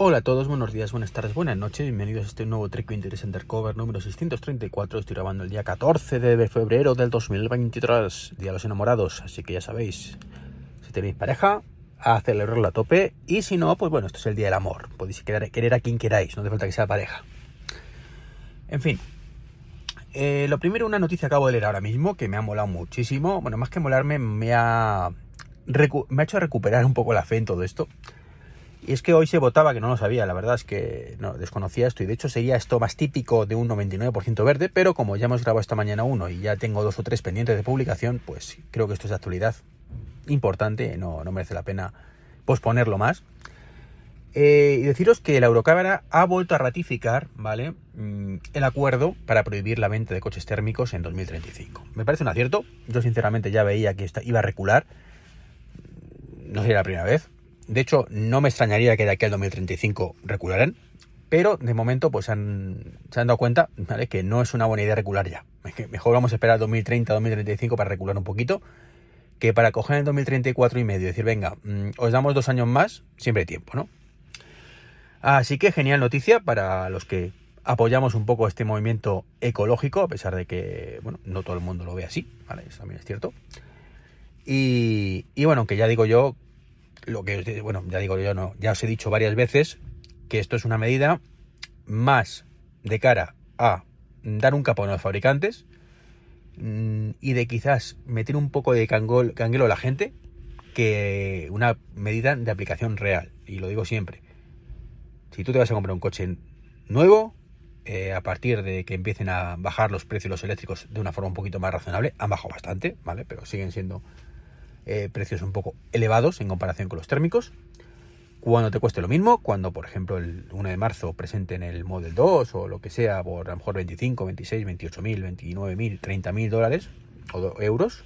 Hola a todos, buenos días, buenas tardes, buenas noches, bienvenidos a este nuevo Trek Interest Undercover número 634. Estoy grabando el día 14 de febrero del 2023, Día de los Enamorados, así que ya sabéis, si tenéis pareja, a celebrarlo a tope, y si no, pues bueno, esto es el Día del Amor, podéis querer, querer a quien queráis, no hace falta que sea pareja. En fin, eh, lo primero, una noticia que acabo de leer ahora mismo que me ha molado muchísimo, bueno, más que molarme, me ha, me ha hecho recuperar un poco la fe en todo esto. Y es que hoy se votaba, que no lo sabía, la verdad es que no, desconocía esto y de hecho sería esto más típico de un 99% verde, pero como ya hemos grabado esta mañana uno y ya tengo dos o tres pendientes de publicación, pues creo que esto es de actualidad importante, no, no merece la pena posponerlo más. Eh, y deciros que la Eurocámara ha vuelto a ratificar, ¿vale? Mm, el acuerdo para prohibir la venta de coches térmicos en 2035. Me parece un acierto. Yo sinceramente ya veía que iba a recular. No sería la primera vez. De hecho, no me extrañaría que de aquí al 2035 recularan, pero de momento pues se han dado cuenta ¿vale? que no es una buena idea recular ya. Mejor vamos a esperar 2030, 2035 para recular un poquito, que para coger en 2034 y medio decir, venga, mm, os damos dos años más, siempre hay tiempo, ¿no? Así que genial noticia para los que apoyamos un poco este movimiento ecológico, a pesar de que, bueno, no todo el mundo lo ve así, ¿vale? Eso también es cierto. Y, y bueno, aunque ya digo yo lo que, bueno, ya digo yo, no, ya os he dicho varias veces que esto es una medida más de cara a dar un capón a los fabricantes mm, y de quizás meter un poco de canguelo a la gente que una medida de aplicación real. Y lo digo siempre. Si tú te vas a comprar un coche nuevo, eh, a partir de que empiecen a bajar los precios los eléctricos de una forma un poquito más razonable, han bajado bastante, ¿vale? Pero siguen siendo eh, precios un poco elevados en comparación con los térmicos. Cuando te cueste lo mismo, cuando por ejemplo el 1 de marzo presenten el Model 2 o lo que sea por a lo mejor 25, 26, 28 mil, 29 mil, 30 mil dólares o euros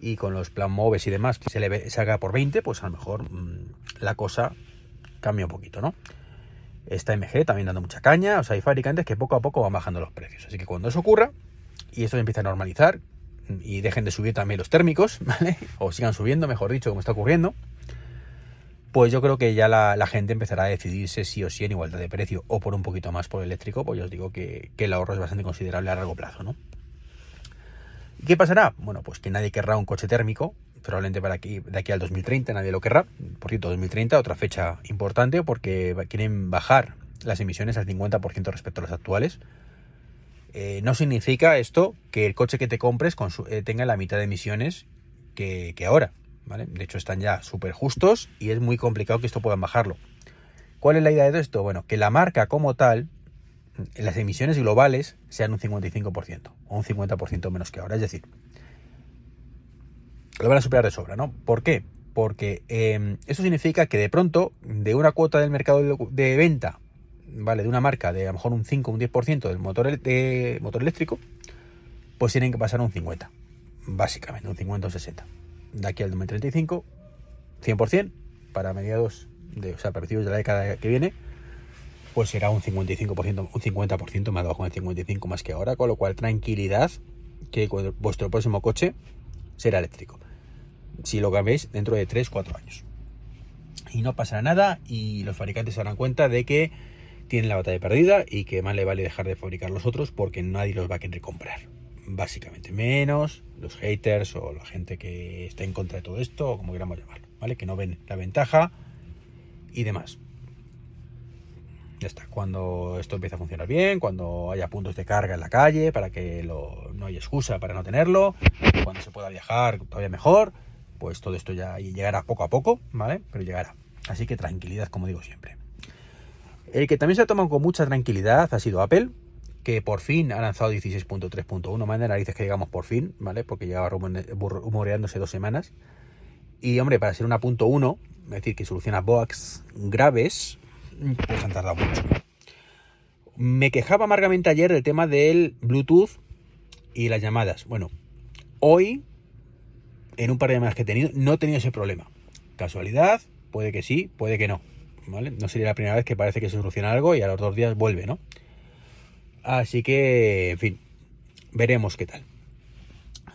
y con los plan MOVES y demás que se le se haga por 20, pues a lo mejor mmm, la cosa cambia un poquito, ¿no? Esta MG también dando mucha caña, o sea, hay fabricantes que poco a poco van bajando los precios. Así que cuando eso ocurra y esto empieza a normalizar, y dejen de subir también los térmicos, ¿vale? O sigan subiendo, mejor dicho, como está ocurriendo. Pues yo creo que ya la, gente empezará a decidirse sí o sí en igualdad de precio o por un poquito más por eléctrico, pues yo os digo que, el ahorro es bastante considerable a largo plazo, ¿no? ¿Qué pasará? Bueno, pues que nadie querrá un coche térmico, probablemente para aquí, de aquí al 2030 nadie lo querrá. Por cierto, 2030, otra fecha importante porque quieren bajar las emisiones al 50% respecto a las actuales. Eh, no significa esto que el coche que te compres eh, tenga la mitad de emisiones que, ahora. De hecho, están ya súper justos y es muy complicado que esto puedan bajarlo. ¿Cuál es la idea de esto? Bueno, que la marca como tal, las emisiones globales, sean un 55% o un 50% menos que ahora. Es decir, lo van a superar de sobra, ¿no? ¿Por qué? Porque eh, eso significa que de pronto, de una cuota del mercado de venta ¿vale? De una marca de a lo mejor un 5 o un 10% del motor, de motor eléctrico, pues tienen que pasar a un 50, básicamente, un 50 o un 60. De aquí al 2035, 100% para mediados de, o sea, para principios de la década que viene, pues será un 55%, un 50% más abajo el 55 más que ahora, con lo cual tranquilidad que vuestro próximo coche será eléctrico. Si lo cambiéis dentro de 3-4 años. Y no pasará nada y los fabricantes se darán cuenta de que tienen la batalla perdida y que más le vale dejar de fabricar los otros porque nadie los va a querer comprar. Básicamente, menos los haters o la gente que está en contra de todo esto, o como queramos llamarlo, ¿vale? Que no ven la ventaja y demás. Ya está, cuando esto empieza a funcionar bien, cuando haya puntos de carga en la calle para que no haya excusa para no tenerlo, cuando se pueda viajar todavía mejor, pues todo esto ya llegará poco a poco, ¿vale? Pero llegará. Así que tranquilidad, como digo siempre. El que también se ha tomado con mucha tranquilidad ha sido Apple, que por fin ha lanzado 16.3.1. Más de narices que digamos por fin, ¿vale? Porque llevaba rumoreándose dos semanas. Y hombre, para ser una punto uno, es decir, que soluciona bugs graves, pues han tardado mucho. Me quejaba amargamente ayer del tema del Bluetooth y las llamadas. Bueno, hoy, en un par de llamadas que he tenido, no he tenido ese problema. Casualidad, puede que sí, puede que no. No sería la primera vez que parece que se soluciona algo y a los dos días vuelve, ¿no? Así que, en fin, veremos qué tal.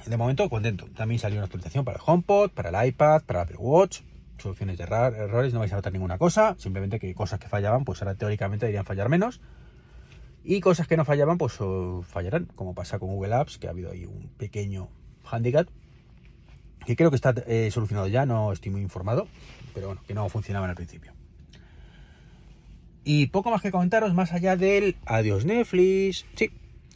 De momento, contento. También salió una actualización para el HomePod, para el iPad, para el Apple Watch. soluciones de errores, no vais a notar ninguna cosa, simplemente que cosas que fallaban, pues ahora teóricamente deberían fallar menos. Y cosas que no fallaban, pues fallarán, como pasa con Google Apps, que ha habido ahí un pequeño handicap, que creo que está eh, solucionado ya, no estoy muy informado, pero bueno, que no funcionaba al principio. Y poco más que comentaros, más allá del adiós Netflix. Sí,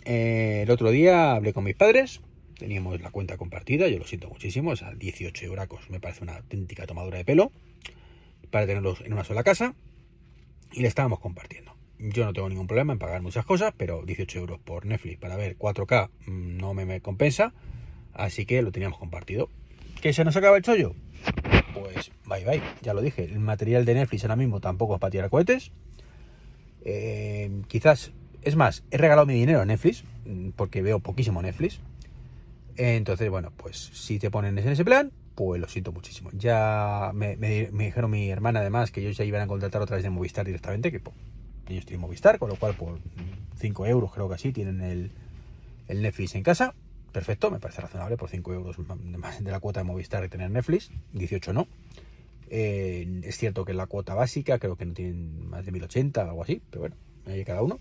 eh, el otro día hablé con mis padres, teníamos la cuenta compartida, yo lo siento muchísimo, a 18 euracos me parece una auténtica tomadura de pelo para tenerlos en una sola casa y le estábamos compartiendo. Yo no tengo ningún problema en pagar muchas cosas, pero 18 euros por Netflix para ver 4K mm, no me, compensa, así que lo teníamos compartido. ¿Que se nos acaba el chollo? Pues bye bye, ya lo dije, el material de Netflix ahora mismo tampoco es para tirar cohetes. Eh, quizás, es más, he regalado mi dinero a Netflix, mm, porque veo poquísimo Netflix. Entonces, bueno, pues si te ponen en ese plan, pues lo siento muchísimo. Ya me, dijeron mi hermana además que ellos ya iban a contratar otra vez de Movistar directamente, que pues, ellos tienen Movistar, con lo cual por 5 euros creo que así tienen el, Netflix en casa. Perfecto, me parece razonable por 5 euros más de la cuota de Movistar de tener Netflix, 18 no. Es cierto que la cuota básica creo que no tienen más de 1080 o algo así, pero bueno, hay cada uno.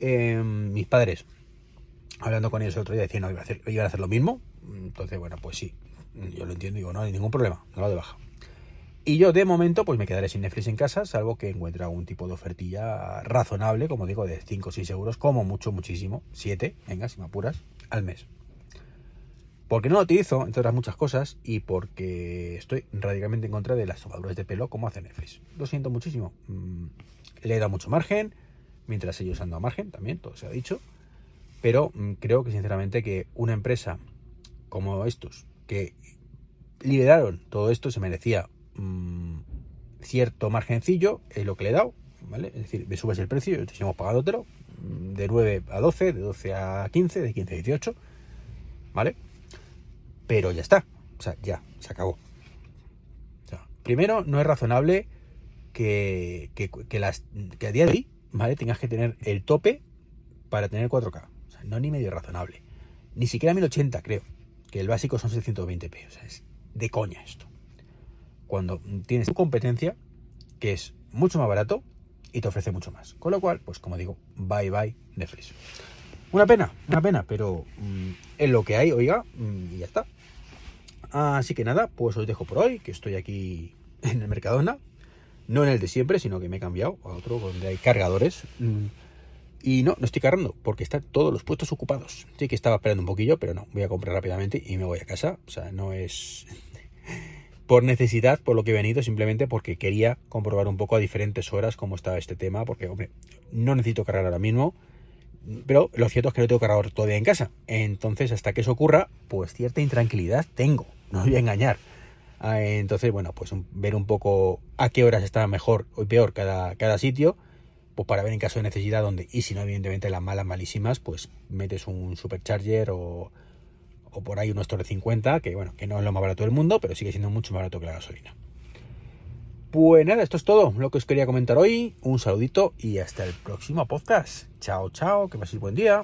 Eh, mis padres, hablando con ellos el otro día, decían que iban a, hacer, iban a hacer lo mismo. Entonces, bueno, pues sí, yo lo entiendo, digo, no hay ningún problema, no lo de baja. Y yo de momento pues me quedaré sin Netflix en casa, salvo que encuentre algún tipo de ofertilla razonable, como digo, de 5 o 6 euros, como mucho, muchísimo, 7, venga, si me apuras, al mes. Porque no lo utilizo, entre otras muchas cosas, y porque estoy radicalmente en contra de las tomaduras de pelo como hace Netflix. Lo siento muchísimo. Mm, le he dado mucho margen, mientras ellos han dado margen, también, todo se ha dicho. Pero mm, creo que sinceramente que una empresa como estos, que lideraron todo esto, se merecía Mm, cierto margencillo, es lo que le he dado, ¿vale? Es decir, me subes el precio, yo te seguimos pagándotelo, de 9 a 12, de 12 a 15, de 15 a 18, ¿vale? Pero ya está, o sea, ya, se acabó. primero, no es razonable que, que, las, que a día de hoy, ¿vale? Tengas que tener el tope para tener 4K. O sea, no ni medio razonable. Ni siquiera 1080, creo. Que el básico son 620p. O sea, es de coña esto cuando tienes competencia, que es mucho más barato y te ofrece mucho más. Con lo cual, pues como digo, bye bye Netflix. Una pena, una pena, pero mm, es lo que hay, oiga, mm, y ya está. Así que nada, pues os dejo por hoy, que estoy aquí en el Mercadona. No en el de siempre, sino que me he cambiado a otro donde hay cargadores. Y no, no estoy cargando, porque están todos los puestos ocupados. Sí que estaba esperando un poquillo, pero no, voy a comprar rápidamente y me voy a casa. O sea, no es por necesidad, por lo que he venido, simplemente porque quería comprobar un poco a diferentes horas cómo estaba este tema, porque, hombre, no necesito cargar ahora mismo, pero lo cierto es que no tengo cargador todavía en casa. Entonces, hasta que eso ocurra, pues cierta intranquilidad tengo, no voy a engañar. Ah, entonces, bueno, pues ver un poco a qué horas está mejor o peor cada, cada sitio, pues para ver en caso de necesidad dónde, y si no, evidentemente las malas, malísimas, pues metes un supercharger o o por ahí un Store 50, que bueno, que no es lo más barato del mundo, pero sigue siendo mucho más barato que la gasolina. Pues nada, esto es todo lo que os quería comentar hoy. Un saludito y hasta el próximo podcast. Chao, chao, que paséis buen día.